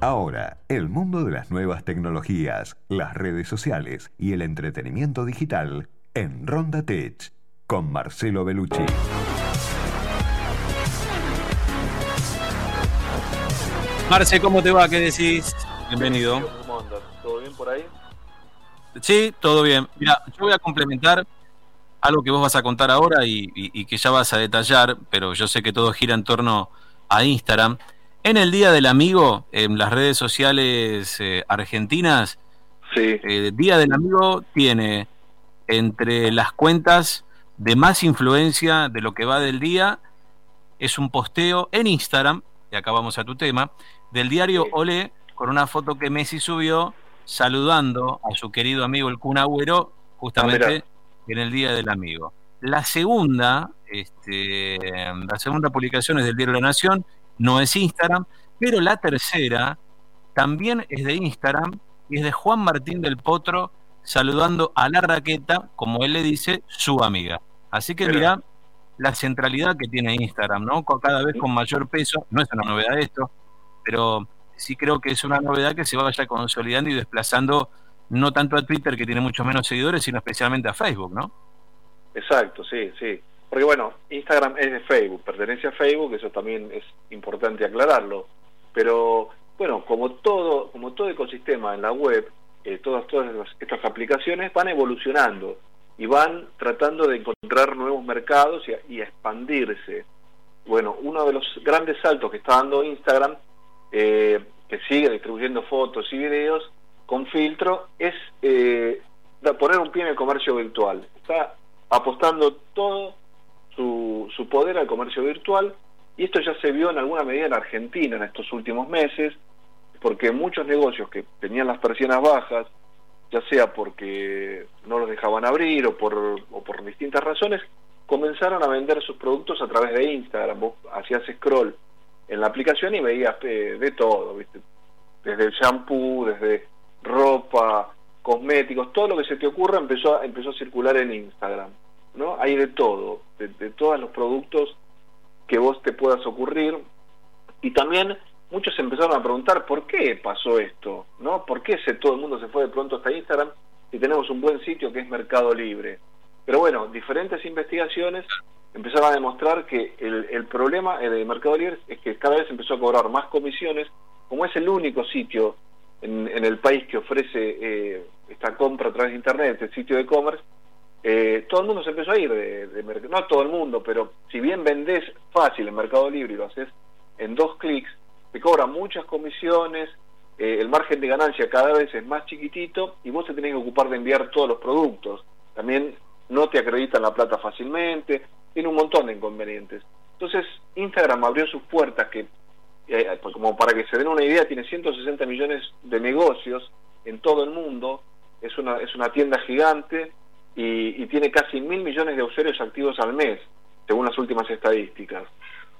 Ahora, el mundo de las nuevas tecnologías, las redes sociales y el entretenimiento digital en Ronda Tech con Marcelo Bellucci. Marce, ¿cómo te va? ¿Qué decís? Bienvenido. ¿Cómo andas? ¿Todo bien por ahí? Sí, todo bien. Mira, yo voy a complementar algo que vos vas a contar ahora y, que ya vas a detallar, pero yo sé que todo gira en torno a Instagram. En el Día del Amigo, en las redes sociales eh, argentinas, sí. eh, Día del Amigo tiene entre las cuentas de más influencia de lo que va del día, es un posteo en Instagram, y acá vamos a tu tema, del diario Olé, con una foto que Messi subió saludando a su querido amigo el Kun Agüero, justamente ah, en el Día del Amigo. La segunda, este, la segunda publicación es del diario La Nación, no es Instagram, pero la tercera también es de Instagram y es de Juan Martín del Potro saludando a la raqueta, como él le dice, su amiga. Así que mira la centralidad que tiene Instagram, ¿no? Cada vez con mayor peso, no es una novedad esto, pero sí creo que es una novedad que se vaya consolidando y desplazando no tanto a Twitter, que tiene muchos menos seguidores, sino especialmente a Facebook, ¿no? Exacto, sí, sí. Porque bueno, Instagram es de Facebook, pertenece a Facebook, eso también es importante aclararlo. Pero bueno, como todo, como todo ecosistema en la web, eh, todas, todas estas aplicaciones van evolucionando y van tratando de encontrar nuevos mercados y, expandirse. Bueno, uno de los grandes saltos que está dando Instagram, eh, que sigue distribuyendo fotos y videos con filtro, es eh, poner un pie en el comercio virtual. Está apostando todo su, poder al comercio virtual y esto ya se vio en alguna medida en Argentina en estos últimos meses, porque muchos negocios que tenían las persianas bajas, ya sea porque no los dejaban abrir o por, o por distintas razones, comenzaron a vender sus productos a través de Instagram. Vos hacías scroll en la aplicación y veías eh, de todo, ¿viste? desde el shampoo, desde ropa, cosméticos, todo lo que se te ocurra empezó empezó a circular en Instagram. ¿No? Hay de todo, de, todos los productos que vos te puedas ocurrir. Y también muchos empezaron a preguntar por qué pasó esto, ¿no? ¿Por qué se, todo el mundo se fue de pronto hasta Instagram si tenemos un buen sitio que es Mercado Libre? Pero bueno, diferentes investigaciones empezaron a demostrar que el, el problema de Mercado Libre es que cada vez empezó a cobrar más comisiones, como es el único sitio en, en el país que ofrece eh, esta compra a través de Internet, el sitio de e-commerce, eh, todo el mundo se empezó a ir de, de no todo el mundo, pero si bien vendés fácil en Mercado Libre y lo haces en dos clics, te cobran muchas comisiones, eh, el margen de ganancia cada vez es más chiquitito y vos te tenés que ocupar de enviar todos los productos. También no te acreditan la plata fácilmente, tiene un montón de inconvenientes. Entonces Instagram abrió sus puertas que, eh, pues como para que se den una idea, tiene 160 millones de negocios en todo el mundo, es una, es una tienda gigante, y, tiene casi mil millones de usuarios activos al mes, según las últimas estadísticas.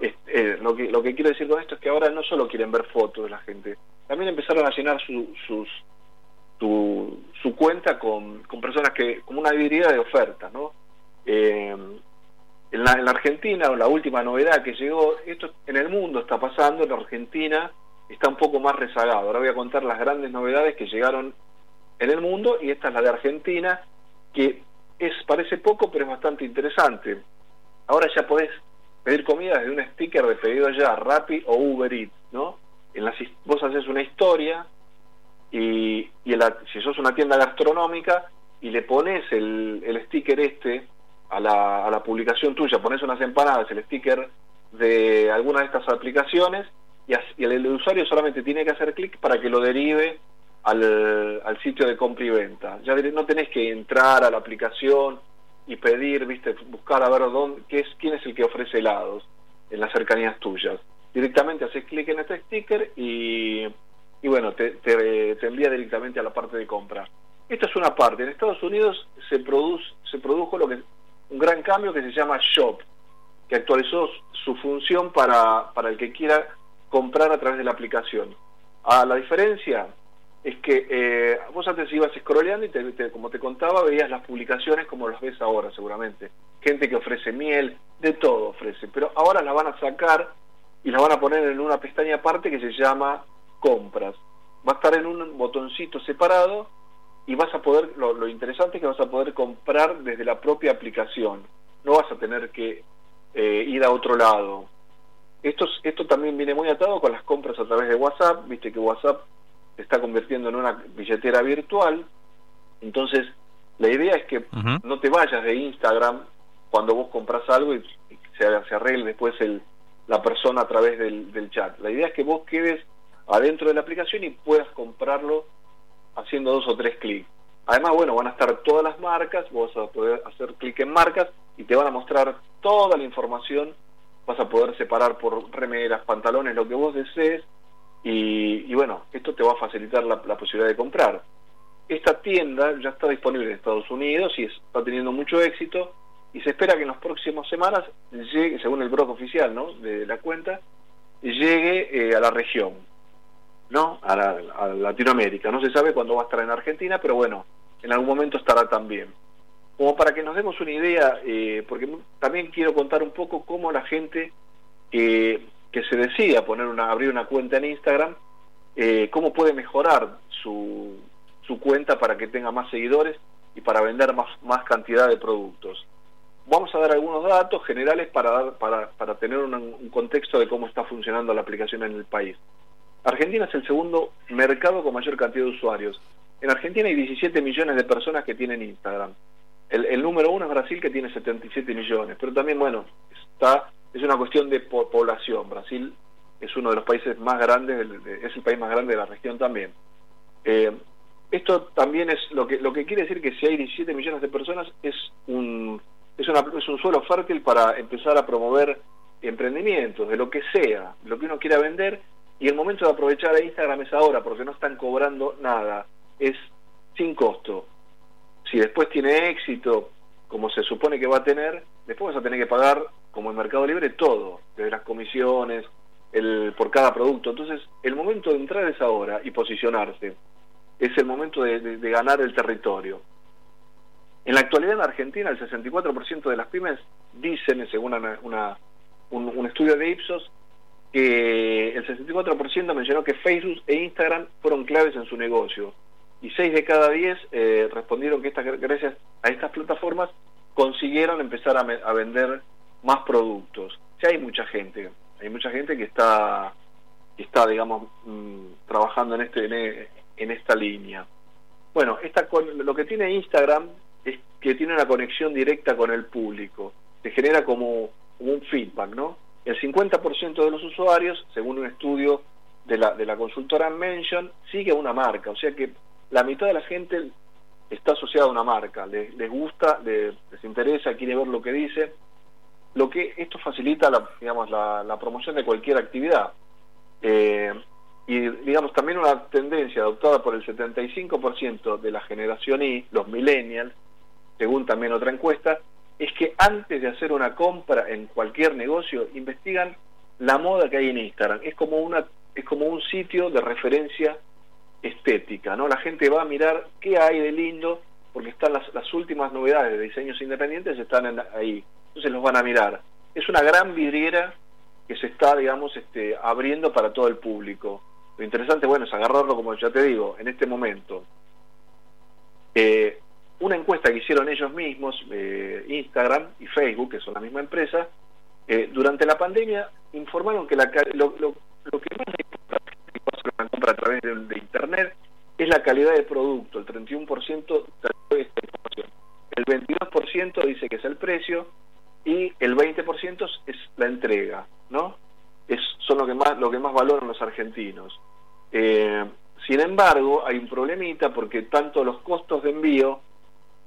Eh, lo, que, lo que quiero decir con esto es que ahora no solo quieren ver fotos de la gente, también empezaron a llenar su, sus, su, su cuenta con, con personas que, como una habilidad de ofertas, ¿no? Eh, en, la, en la Argentina, la última novedad que llegó, esto en el mundo está pasando, en la Argentina está un poco más rezagado. Ahora voy a contar las grandes novedades que llegaron en el mundo y esta es la de Argentina que es parece poco, pero es bastante interesante. Ahora ya podés pedir comida desde un sticker de pedido ya, Rappi o Uber Eats, ¿no? En la, vos haces una historia y, y si sos una tienda gastronómica y le pones el, el sticker este a la, a la publicación tuya, pones unas empanadas, el sticker de alguna de estas aplicaciones y el usuario solamente tiene que hacer clic para que lo derive al, al sitio de compra y venta. Ya no tenés que entrar a la aplicación y pedir, viste, buscar a ver dónde, qué es, quién es el que ofrece helados en las cercanías tuyas. Directamente haces clic en este sticker y, y bueno, te, te, envía directamente a la parte de compra. Esto es una parte. En Estados Unidos se, produce, se produjo lo que un gran cambio que se llama Shop, que actualizó su función para, para el que quiera comprar a través de la aplicación. A la diferencia es que eh, vos antes ibas scrolleando y te, como te contaba veías las publicaciones como las ves ahora seguramente. Gente que ofrece miel, de todo ofrece, pero ahora las van a sacar y las van a poner en una pestaña aparte que se llama compras. Va a estar en un botoncito separado y vas a poder, lo, interesante es que vas a poder comprar desde la propia aplicación. No vas a tener que eh, ir a otro lado. Esto, esto también viene muy atado con las compras a través de WhatsApp. Viste que WhatsApp se está convirtiendo en una billetera virtual. Entonces, la idea es que no te vayas de Instagram cuando vos compras algo y, se, se, arregle después el, la persona a través del, del chat. La idea es que vos quedes adentro de la aplicación y puedas comprarlo haciendo dos o tres clics. Además, bueno, van a estar todas las marcas, vos vas a poder hacer clic en marcas y te van a mostrar toda la información, vas a poder separar por remeras, pantalones, lo que vos desees y, bueno, esto te va a facilitar la, posibilidad de comprar. Esta tienda ya está disponible en Estados Unidos y está teniendo mucho éxito y se espera que en las próximas semanas llegue, según el blog oficial ¿no? de la cuenta, llegue eh, a la región. ¿no? A, Latinoamérica. No se sabe cuándo va a estar en Argentina, pero bueno, en algún momento estará también. Como para que nos demos una idea, eh, porque también quiero contar un poco cómo la gente que se decide poner una, abrir una cuenta en Instagram, eh, cómo puede mejorar su, su cuenta para que tenga más seguidores y para vender más, más cantidad de productos. Vamos a dar algunos datos generales para, dar, para, para tener un contexto de cómo está funcionando la aplicación en el país. Argentina es el segundo mercado con mayor cantidad de usuarios. En Argentina hay 17 millones de personas que tienen Instagram. El, número uno es Brasil que tiene 77 millones, pero también, bueno, está es una cuestión de población. Brasil es uno de los países más grandes, es el país más grande de la región también. Eh, esto también es lo que lo que quiere decir que si hay 17 millones de personas es un es, una, es un suelo fértil para empezar a promover emprendimientos de lo que sea, lo que uno quiera vender y el momento de aprovechar a Instagram es ahora, porque no están cobrando nada, es sin costo. Si después tiene éxito, como se supone que va a tener, después vas a tener que pagar, como en Mercado Libre, todo, desde las comisiones, el, por cada producto. Entonces, el momento de entrar es ahora y posicionarse. Es el momento de, ganar el territorio. En la actualidad en Argentina, el 64% de las pymes dicen, según una, un, estudio de Ipsos, que el 64% mencionó que Facebook e Instagram fueron claves en su negocio y 6 de cada 10 eh, respondieron que estas, gracias a estas plataformas consiguieron empezar a, vender más productos. Ya hay mucha gente, hay mucha gente que está, que está digamos, mm, trabajando en, este, en, esta línea. Bueno, esta, lo que tiene Instagram es que tiene una conexión directa con el público, se genera como un feedback, ¿no? El 50% de los usuarios, según un estudio de la, de la consultora Mention, sigue una marca. O sea que la mitad de la gente está asociada a una marca, les, gusta, les, interesa, quiere ver lo que dice. Lo que esto facilita la, digamos, la, promoción de cualquier actividad. Eh, y digamos también una tendencia adoptada por el 75% de la generación Y, los millennials, según también otra encuesta, es que antes de hacer una compra en cualquier negocio investigan la moda que hay en Instagram. Es como una es como un sitio de referencia estética, ¿no? La gente va a mirar qué hay de lindo porque están las, las últimas novedades de diseños independientes están ahí. Entonces los van a mirar. Es una gran vidriera que se está, digamos, este, abriendo para todo el público. Lo interesante, bueno, es agarrarlo, como ya te digo, en este momento. Eh, una encuesta que hicieron ellos mismos, eh, Instagram y Facebook, que son la misma empresa, eh, durante la pandemia informaron que la, lo, lo, que más le importa a la compra a través de, Internet es la calidad del producto, el 31% de esta información. El 22% dice que es el precio y el 20% es la entrega, ¿no? Es, son lo que más lo que más valoran los argentinos. Eh, sin embargo, hay un problemita porque tanto los costos de envío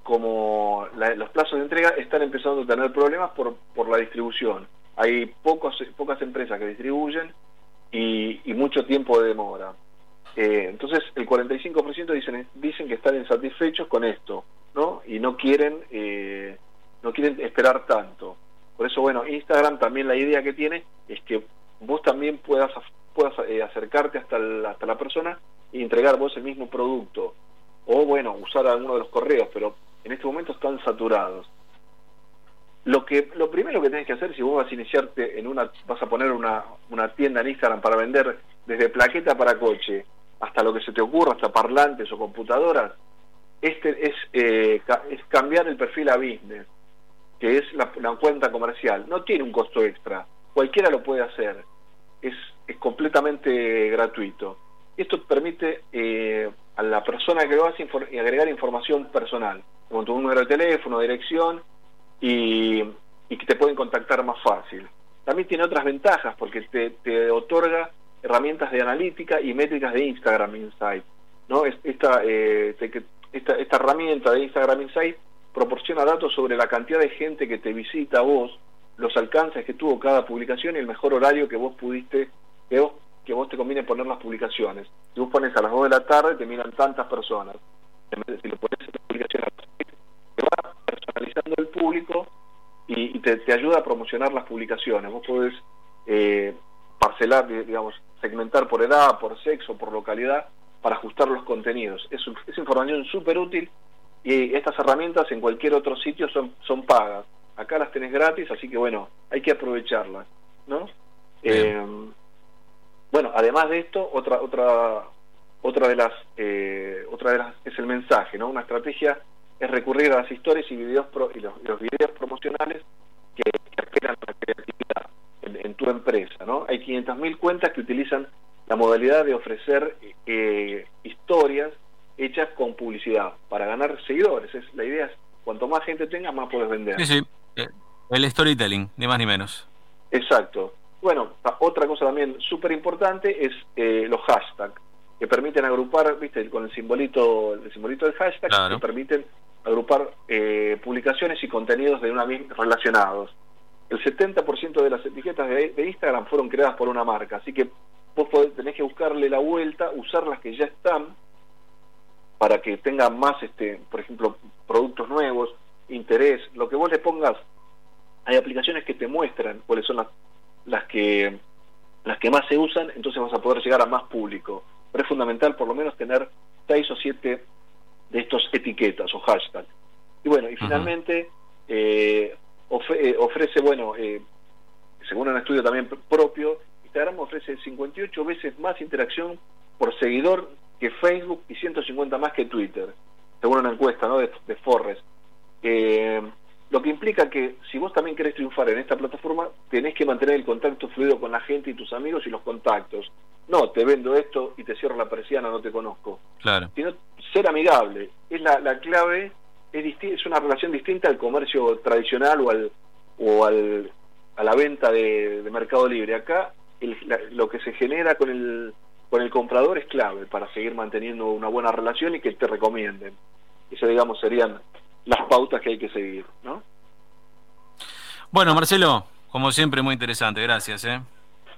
como los plazos de entrega están empezando a tener problemas por, por la distribución. Hay pocos, pocas empresas que distribuyen y, mucho tiempo de demora. Eh, entonces, el 45% dicen, dicen que están insatisfechos con esto, ¿no? Y no quieren, eh, no quieren esperar tanto. Por eso, bueno, Instagram también la idea que tiene es que vos también puedas, puedas eh, acercarte hasta, hasta la persona y entregar vos el mismo producto. O, bueno, usar alguno de los correos, pero en este momento están saturados. Lo que lo primero que tenés que hacer si vos vas a iniciarte en una vas a poner una, una tienda en Instagram para vender desde plaqueta para coche hasta lo que se te ocurra, hasta parlantes o computadoras, este es, eh, es cambiar el perfil a business, que es la, cuenta comercial. No tiene un costo extra, cualquiera lo puede hacer, es, es completamente gratuito. Esto permite eh, a la persona que lo hace agregar información personal, como tu número de teléfono, dirección, y, y que te pueden contactar más fácil. También tiene otras ventajas porque te, te otorga herramientas de analítica y métricas de Instagram Insight. ¿no? Esta, eh, esta, esta herramienta de Instagram Insight proporciona datos sobre la cantidad de gente que te visita a vos, los alcances que tuvo cada publicación y el mejor horario que vos pudiste, que vos, te conviene poner las publicaciones. Si vos pones a las 2 de la tarde, te miran tantas personas. Si lo pones en la publicación te va personalizando el público y, te, te, ayuda a promocionar las publicaciones. Vos podés eh, parcelar, digamos, segmentar por edad, por sexo, por localidad, para ajustar los contenidos. Es, es información súper útil y estas herramientas en cualquier otro sitio son, son pagas. Acá las tenés gratis, así que bueno, hay que aprovecharlas, ¿no? Eh, bueno, además de esto, otra otra otra de las eh, otra de las es el mensaje, ¿no? Una estrategia es recurrir a las historias y videos y, los, los, videos promocionales que, que apelan a la creatividad en, tu empresa, ¿no? Hay 500.000 cuentas que utilizan la modalidad de ofrecer eh, historias hechas con publicidad para ganar seguidores. Es, la idea es, cuanto más gente tenga, más puedes vender. Sí, sí. Eh, el storytelling, ni más ni menos. Exacto. Bueno, otra cosa también súper importante es eh, los hashtags, que permiten agrupar, viste, con el simbolito, el simbolito del hashtag, que permiten agrupar eh, publicaciones y contenidos de una misma relacionados. El 70% de las etiquetas de, de, Instagram fueron creadas por una marca, así que vos podés, tenés que buscarle la vuelta, usar las que ya están para que tengan más, este, por ejemplo, productos nuevos, interés, lo que vos le pongas. Hay aplicaciones que te muestran cuáles son las, las que las que más se usan, entonces vas a poder llegar a más público. Pero es fundamental por lo menos tener seis o siete de estos etiquetas o hashtags. Y bueno, y finalmente eh, eh, ofrece, bueno, eh, según un estudio también propio, Instagram ofrece 58 veces más interacción por seguidor que Facebook y 150 más que Twitter, según una encuesta ¿no? de, de Forrest. Eh, lo que implica que si vos también querés triunfar en esta plataforma, tenés que mantener el contacto fluido con la gente y tus amigos y los contactos. No, te vendo esto y te cierro la persiana, no te conozco. Claro. Sino ser amigable. Es la, la clave, es, es una relación distinta al comercio tradicional o al o al, a la venta de, Mercado Libre. Acá lo que se genera con el con el comprador es clave para seguir manteniendo una buena relación y que te recomienden. Esas, digamos, serían las pautas que hay que seguir, ¿no? Bueno, Marcelo, como siempre, muy interesante. Gracias, ¿eh?